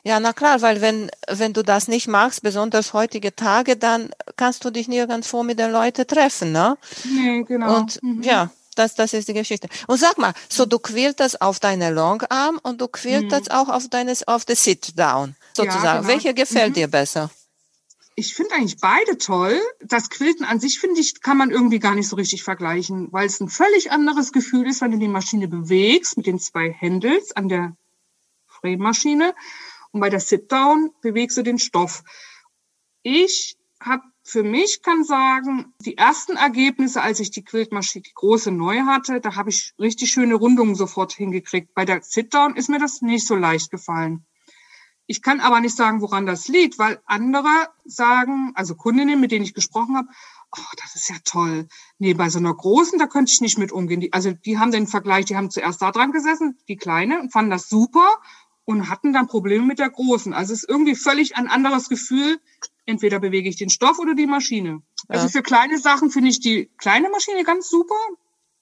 Speaker 1: Ja, na klar, weil wenn, wenn du das nicht machst, besonders heutige Tage, dann kannst du dich nirgendwo mit den Leuten treffen, ne?
Speaker 2: Nee, genau.
Speaker 1: Und mhm. ja, das, das ist die Geschichte. Und sag mal, so du quält das auf deine Longarm und du quält mhm. das auch auf deines, auf the Sit-Down, sozusagen. Ja, genau. Welche gefällt mhm. dir besser?
Speaker 2: Ich finde eigentlich beide toll. Das Quilten an sich, finde ich, kann man irgendwie gar nicht so richtig vergleichen, weil es ein völlig anderes Gefühl ist, wenn du die Maschine bewegst mit den zwei Handles an der Fräsmaschine und bei der Sit-Down bewegst du den Stoff. Ich habe für mich kann sagen, die ersten Ergebnisse, als ich die Quiltmaschine, die große neu hatte, da habe ich richtig schöne Rundungen sofort hingekriegt. Bei der Sit-Down ist mir das nicht so leicht gefallen. Ich kann aber nicht sagen, woran das liegt, weil andere sagen, also Kundinnen, mit denen ich gesprochen habe, oh, das ist ja toll. Nee, bei so einer großen, da könnte ich nicht mit umgehen. Die, also die haben den Vergleich, die haben zuerst da dran gesessen, die kleine, und fanden das super und hatten dann Probleme mit der großen. Also es ist irgendwie völlig ein anderes Gefühl. Entweder bewege ich den Stoff oder die Maschine. Ja. Also für kleine Sachen finde ich die kleine Maschine ganz super,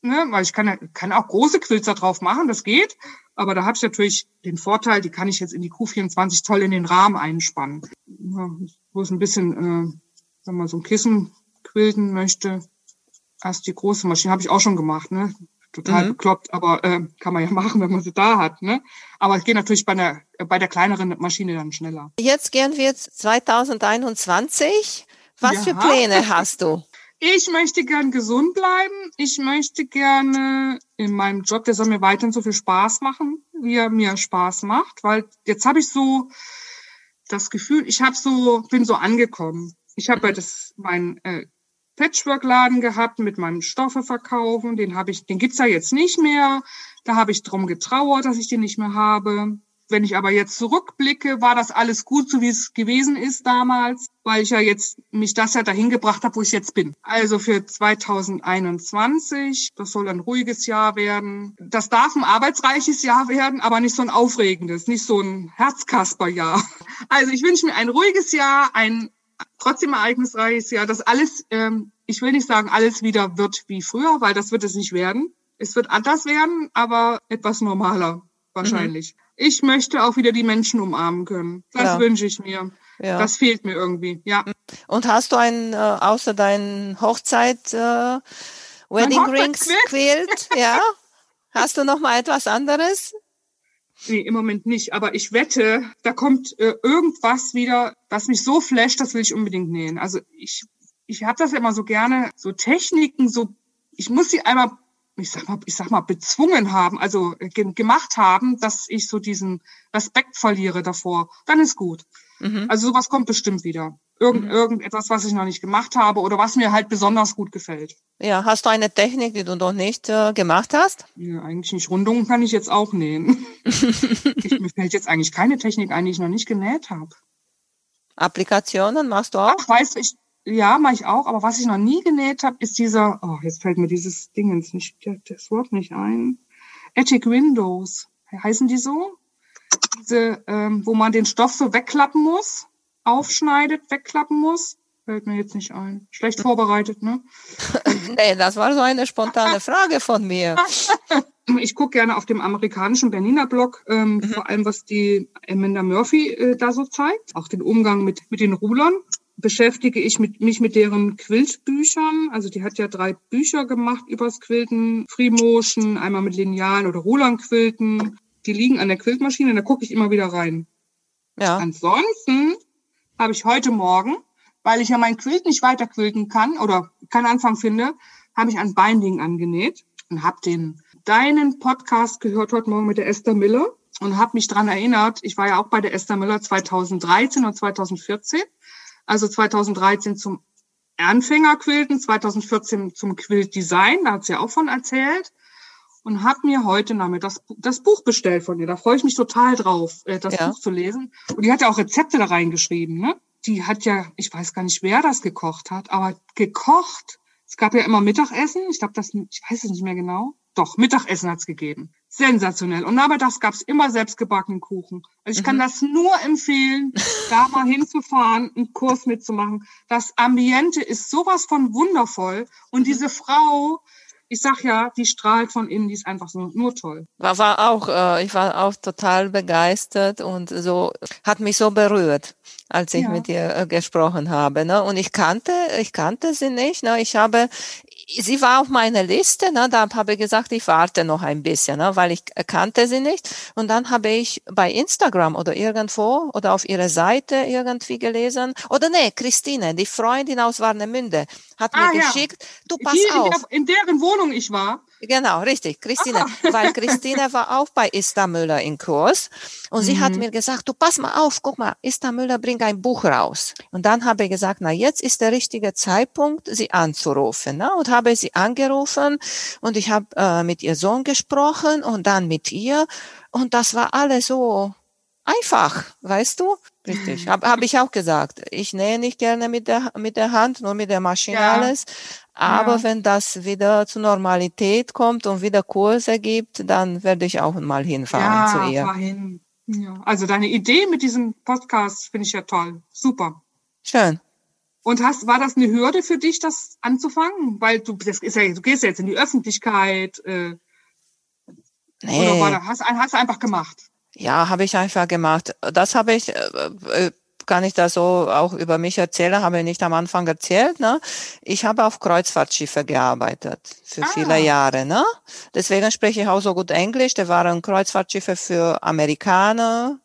Speaker 2: ne? weil ich kann, kann auch große Quilzer drauf machen, das geht. Aber da habe ich natürlich den Vorteil, die kann ich jetzt in die Q24 toll in den Rahmen einspannen. Ja, wo es ein bisschen, äh, sagen wir mal, so ein Kissen quilten möchte, erst die große Maschine habe ich auch schon gemacht. Ne? Total mhm. bekloppt, aber äh, kann man ja machen, wenn man sie da hat. Ne? Aber es geht natürlich bei der, bei der kleineren Maschine dann schneller.
Speaker 1: Jetzt gehen wir jetzt 2021. Was ja. für Pläne hast du?
Speaker 2: Ich möchte gern gesund bleiben. Ich möchte gerne in meinem Job, der soll mir weiterhin so viel Spaß machen, wie er mir Spaß macht, weil jetzt habe ich so das Gefühl, ich habe so bin so angekommen. Ich habe ja das mein äh, Patchwork-Laden gehabt mit meinem Stoffe verkaufen. Den habe ich, den gibt's ja jetzt nicht mehr. Da habe ich drum getrauert, dass ich den nicht mehr habe. Wenn ich aber jetzt zurückblicke, war das alles gut, so wie es gewesen ist damals, weil ich ja jetzt mich das ja dahin gebracht habe, wo ich jetzt bin. Also für 2021, das soll ein ruhiges Jahr werden. Das darf ein arbeitsreiches Jahr werden, aber nicht so ein aufregendes, nicht so ein Herzkasperjahr. Also ich wünsche mir ein ruhiges Jahr, ein trotzdem ereignisreiches Jahr, dass alles, ähm, ich will nicht sagen, alles wieder wird wie früher, weil das wird es nicht werden. Es wird anders werden, aber etwas normaler wahrscheinlich. Mhm. Ich möchte auch wieder die Menschen umarmen können. Das ja. wünsche ich mir. Ja. Das fehlt mir irgendwie, ja.
Speaker 1: Und hast du einen, äh, außer deinen Hochzeit, äh, Wedding Rings quält? Ja? Hast du noch mal etwas anderes?
Speaker 2: Nee, im Moment nicht. Aber ich wette, da kommt äh, irgendwas wieder, was mich so flasht, das will ich unbedingt nähen. Also ich, ich habe das ja immer so gerne, so Techniken, so ich muss sie einmal, ich sag mal, ich sag mal, bezwungen haben, also äh, ge gemacht haben, dass ich so diesen Respekt verliere davor. Dann ist gut. Mhm. Also sowas kommt bestimmt wieder. Irgend, mhm. Irgendetwas, was ich noch nicht gemacht habe oder was mir halt besonders gut gefällt.
Speaker 1: Ja, hast du eine Technik, die du noch nicht äh, gemacht hast?
Speaker 2: Ja, eigentlich nicht. Rundungen kann ich jetzt auch nähen. ich, mir fällt jetzt eigentlich keine Technik ein, die ich noch nicht genäht habe.
Speaker 1: Applikationen machst du auch?
Speaker 2: Ach, weißt du, ich, ja, mache ich auch, aber was ich noch nie genäht habe, ist dieser, oh, jetzt fällt mir dieses Ding ins nicht, das Wort nicht ein. Attic Windows. Heißen die so? Diese, ähm, wo man den Stoff so wegklappen muss aufschneidet, wegklappen muss? Fällt mir jetzt nicht ein. Schlecht vorbereitet, ne?
Speaker 1: nee, das war so eine spontane Frage von mir.
Speaker 2: Ich gucke gerne auf dem amerikanischen Berliner Blog, ähm, mhm. vor allem was die Amanda Murphy äh, da so zeigt, auch den Umgang mit, mit den Rulern. Beschäftige ich mit, mich mit deren Quiltbüchern. Also die hat ja drei Bücher gemacht übers Quilten, Free Motion, einmal mit Linealen oder Rulern quilten. Die liegen an der Quiltmaschine, da gucke ich immer wieder rein. Ja. Ansonsten habe ich heute Morgen, weil ich ja mein Quilt nicht weiter quilten kann oder keinen Anfang finde, habe ich ein Binding angenäht und habe den deinen Podcast gehört heute Morgen mit der Esther Miller und habe mich dran erinnert, ich war ja auch bei der Esther Miller 2013 und 2014, also 2013 zum Anfängerquilten, 2014 zum Quiltdesign, da hat sie auch von erzählt und habe mir heute Nachmittag das, das Buch bestellt von ihr. Da freue ich mich total drauf, äh, das ja. Buch zu lesen. Und die hat ja auch Rezepte da reingeschrieben. Ne? Die hat ja, ich weiß gar nicht, wer das gekocht hat, aber gekocht Es gab ja immer Mittagessen. Ich glaube, das, ich weiß es nicht mehr genau. Doch, Mittagessen hat's gegeben. Sensationell. Und nachmittags gab's immer selbstgebackenen Kuchen. Also ich kann mhm. das nur empfehlen, da mal hinzufahren, einen Kurs mitzumachen. Das Ambiente ist sowas von wundervoll. Und mhm. diese Frau, ich sag ja, die strahlt von innen, die ist einfach so nur toll.
Speaker 1: War, war auch, äh, ich war auch total begeistert und so hat mich so berührt als ich ja. mit ihr äh, gesprochen habe. Ne? Und ich kannte, ich kannte sie nicht. Ne? Ich habe, sie war auf meiner Liste, ne? da habe ich gesagt, ich warte noch ein bisschen, ne? weil ich kannte sie nicht. Und dann habe ich bei Instagram oder irgendwo oder auf ihrer Seite irgendwie gelesen, oder nee, Christine, die Freundin aus Warnemünde, hat ah, mir ja. geschickt, du pass
Speaker 2: Hier,
Speaker 1: auf.
Speaker 2: In deren Wohnung ich war.
Speaker 1: Genau, richtig, Christine. Ah. Weil Christine war auch bei Ista Müller in Kurs und mhm. sie hat mhm. mir gesagt, du pass mal auf, guck mal, Ista Müller bringt ein Buch raus. Und dann habe ich gesagt, na jetzt ist der richtige Zeitpunkt, sie anzurufen. Ne? Und habe sie angerufen und ich habe äh, mit ihr Sohn gesprochen und dann mit ihr und das war alles so einfach, weißt du? Richtig, habe hab ich auch gesagt. Ich nähe nicht gerne mit der, mit der Hand, nur mit der Maschine ja. alles. Aber ja. wenn das wieder zur Normalität kommt und wieder Kurse gibt, dann werde ich auch mal hinfahren ja, zu ihr. Hin.
Speaker 2: Ja, also deine Idee mit diesem Podcast finde ich ja toll. Super.
Speaker 1: Schön.
Speaker 2: Und hast, war das eine Hürde für dich, das anzufangen? Weil du, das ist ja, du gehst ja jetzt in die Öffentlichkeit. Äh, nee. Oder war das, hast, hast du einfach gemacht?
Speaker 1: Ja, habe ich einfach gemacht. Das habe ich, äh, äh, kann ich da so auch über mich erzählen, habe ich nicht am Anfang erzählt. Ne? Ich habe auf Kreuzfahrtschiffe gearbeitet für ah. viele Jahre. Ne? Deswegen spreche ich auch so gut Englisch. Da waren Kreuzfahrtschiffe für Amerikaner,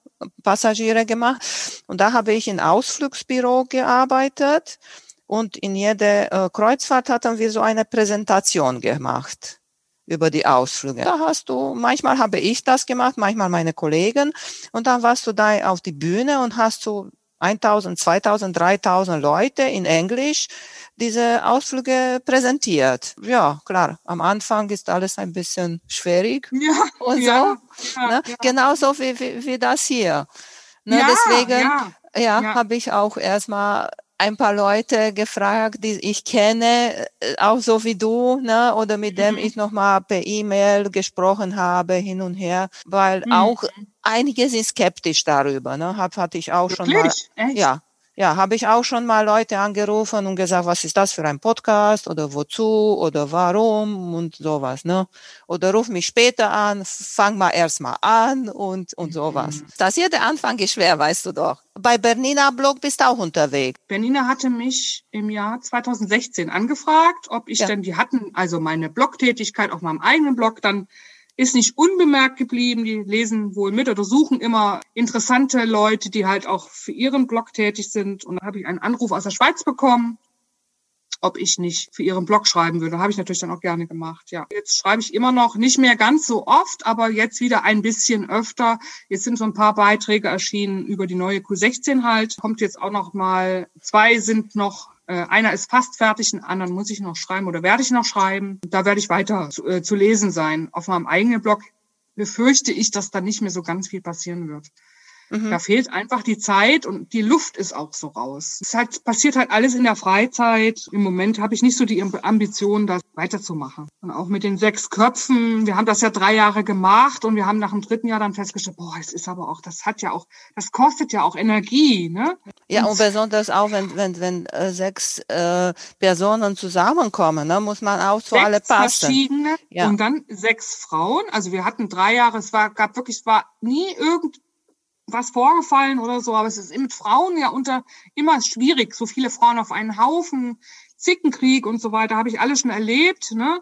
Speaker 1: Passagiere gemacht. Und da habe ich in Ausflugsbüro gearbeitet. Und in jeder äh, Kreuzfahrt hatten wir so eine Präsentation gemacht über die Ausflüge. Da hast du, manchmal habe ich das gemacht, manchmal meine Kollegen. Und dann warst du da auf die Bühne und hast so 1000, 2000, 3000 Leute in Englisch diese Ausflüge präsentiert. Ja, klar, am Anfang ist alles ein bisschen schwierig
Speaker 2: ja,
Speaker 1: und ja, so. Ja, ne? ja. Genauso wie, wie, wie das hier. Ne? Ja, Deswegen ja, ja, habe ich auch erstmal ein paar Leute gefragt, die ich kenne, äh, auch so wie du, ne, oder mit dem mhm. ich nochmal per E-Mail gesprochen habe, hin und her, weil mhm. auch einige sind skeptisch darüber, ne, hab, hatte ich auch Wirklich? schon mal. Echt? Ja, ja, habe ich auch schon mal Leute angerufen und gesagt, was ist das für ein Podcast oder wozu oder warum und sowas, ne? Oder ruf mich später an, fang mal erstmal an und, und sowas. Mhm. Das hier der Anfang ist schwer, weißt du doch. Bei Bernina Blog bist du auch unterwegs.
Speaker 2: Bernina hatte mich im Jahr 2016 angefragt, ob ich ja. denn, die hatten also meine Blogtätigkeit auf meinem eigenen Blog dann ist nicht unbemerkt geblieben. Die lesen wohl mit oder suchen immer interessante Leute, die halt auch für ihren Blog tätig sind. Und da habe ich einen Anruf aus der Schweiz bekommen, ob ich nicht für ihren Blog schreiben würde. Habe ich natürlich dann auch gerne gemacht. Ja, jetzt schreibe ich immer noch nicht mehr ganz so oft, aber jetzt wieder ein bisschen öfter. Jetzt sind so ein paar Beiträge erschienen über die neue Q16 halt. Kommt jetzt auch noch mal. Zwei sind noch einer ist fast fertig, einen anderen muss ich noch schreiben oder werde ich noch schreiben. Da werde ich weiter zu, äh, zu lesen sein. Auf meinem eigenen Blog befürchte ich, dass da nicht mehr so ganz viel passieren wird. Mhm. Da fehlt einfach die Zeit und die Luft ist auch so raus. Es halt, passiert halt alles in der Freizeit. Im Moment habe ich nicht so die Ambition, das weiterzumachen. Und auch mit den sechs Köpfen, wir haben das ja drei Jahre gemacht und wir haben nach dem dritten Jahr dann festgestellt, boah, es ist aber auch, das hat ja auch, das kostet ja auch Energie, ne?
Speaker 1: Ja, und besonders auch, wenn, wenn, wenn äh, sechs äh, Personen zusammenkommen, ne, muss man auch zu sechs alle passen.
Speaker 2: verschiedene ja. und dann sechs Frauen. Also wir hatten drei Jahre, es war, gab wirklich, es war nie irgend was vorgefallen oder so, aber es ist mit Frauen ja unter immer schwierig. So viele Frauen auf einen Haufen, Zickenkrieg und so weiter, habe ich alles schon erlebt. Ne?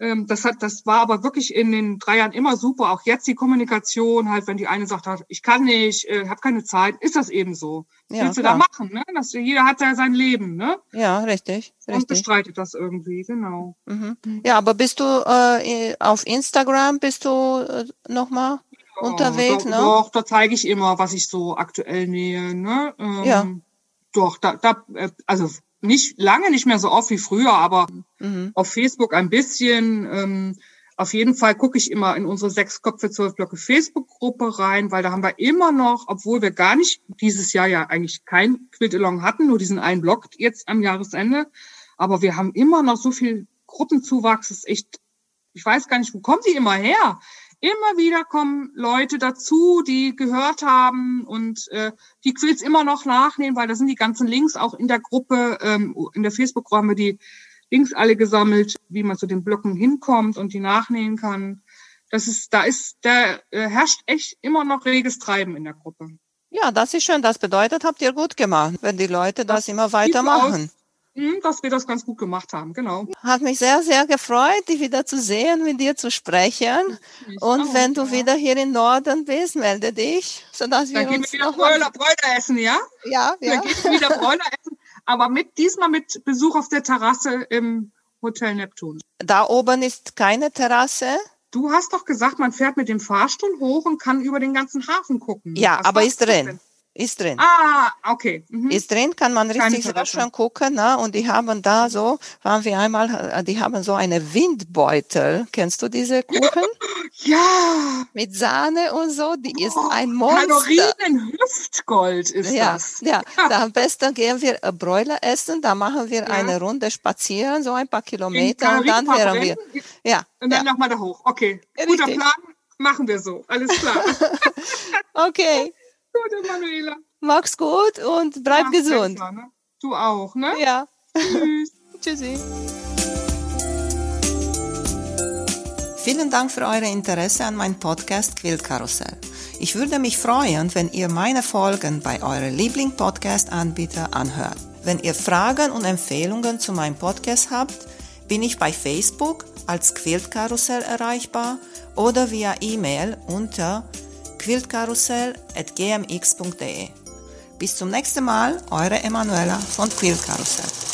Speaker 2: Ähm, das hat, das war aber wirklich in den drei Jahren immer super. Auch jetzt die Kommunikation, halt, wenn die eine sagt, ich kann nicht, äh, habe keine Zeit, ist das eben so. Was ja, willst du da machen? Ne? Das, jeder hat ja sein Leben, ne?
Speaker 1: Ja, richtig. richtig.
Speaker 2: Und bestreitet das irgendwie, genau.
Speaker 1: Mhm. Ja, aber bist du äh, auf Instagram, bist du äh, nochmal? Unterwegs,
Speaker 2: doch,
Speaker 1: ne?
Speaker 2: Doch, da zeige ich immer, was ich so aktuell nähe, ne? Ähm,
Speaker 1: ja.
Speaker 2: Doch, da, da, äh, also nicht lange nicht mehr so oft wie früher, aber mhm. auf Facebook ein bisschen. Ähm, auf jeden Fall gucke ich immer in unsere sechs Köpfe zwölf Blöcke Facebook-Gruppe rein, weil da haben wir immer noch, obwohl wir gar nicht dieses Jahr ja eigentlich kein Quiltalong hatten, nur diesen einen Block jetzt am Jahresende, Aber wir haben immer noch so viel Gruppenzuwachs, ist echt, ich weiß gar nicht, wo kommen die immer her? Immer wieder kommen Leute dazu, die gehört haben und äh, die Quills immer noch nachnehmen, weil da sind die ganzen Links auch in der Gruppe, ähm, in der Facebook-Gruppe haben wir die Links alle gesammelt, wie man zu den Blöcken hinkommt und die nachnähen kann. Das ist, da ist, da äh, herrscht echt immer noch reges Treiben in der Gruppe.
Speaker 1: Ja, das ist schön. Das bedeutet, habt ihr gut gemacht, wenn die Leute das, das immer weitermachen.
Speaker 2: Hm, dass wir das ganz gut gemacht haben, genau.
Speaker 1: Hat mich sehr, sehr gefreut, dich wieder zu sehen, mit dir zu sprechen. Und auch, wenn du ja. wieder hier im Norden bist, melde dich,
Speaker 2: sodass wir Dann uns gehen wir wieder Bräuler, Bräuler essen, ja?
Speaker 1: Ja, ja.
Speaker 2: Dann gehen wir wieder Bräuler essen, aber mit, diesmal mit Besuch auf der Terrasse im Hotel Neptun.
Speaker 1: Da oben ist keine Terrasse?
Speaker 2: Du hast doch gesagt, man fährt mit dem Fahrstuhl hoch und kann über den ganzen Hafen gucken.
Speaker 1: Ja, Was aber ist drin. Denn? Ist drin.
Speaker 2: Ah, okay.
Speaker 1: Mhm. Ist drin, kann man richtig sehr schön gucken. Ne? Und die haben da so, waren wir einmal, äh, die haben so eine Windbeutel. Kennst du diese Kuchen?
Speaker 2: ja.
Speaker 1: Mit Sahne und so. Die ist oh, ein Monster.
Speaker 2: Kalorien Hüftgold ist
Speaker 1: ja,
Speaker 2: das.
Speaker 1: Ja, ja. Da am besten gehen wir Bräuler essen. Da machen wir ja. eine Runde spazieren, so ein paar Kilometer. Und dann wären wir.
Speaker 2: Ja. Und dann ja. nochmal da hoch. Okay. Richtig. Guter Plan. Machen wir so. Alles klar.
Speaker 1: okay.
Speaker 2: Gut, Emanuela.
Speaker 1: Mach's gut und bleib Mach gesund.
Speaker 2: Besser, ne? Du auch, ne?
Speaker 1: Ja.
Speaker 2: Tschüss.
Speaker 1: Tschüssi. Vielen Dank für euer Interesse an meinem Podcast Quiltkarussell. Ich würde mich freuen, wenn ihr meine Folgen bei eurem Liebling-Podcast-Anbieter anhört. Wenn ihr Fragen und Empfehlungen zu meinem Podcast habt, bin ich bei Facebook als Quiltkarussell erreichbar oder via E-Mail unter quiltkarussell.gmx.de. Bis zum nächsten Mal, eure Emanuela von Quiltkarussell.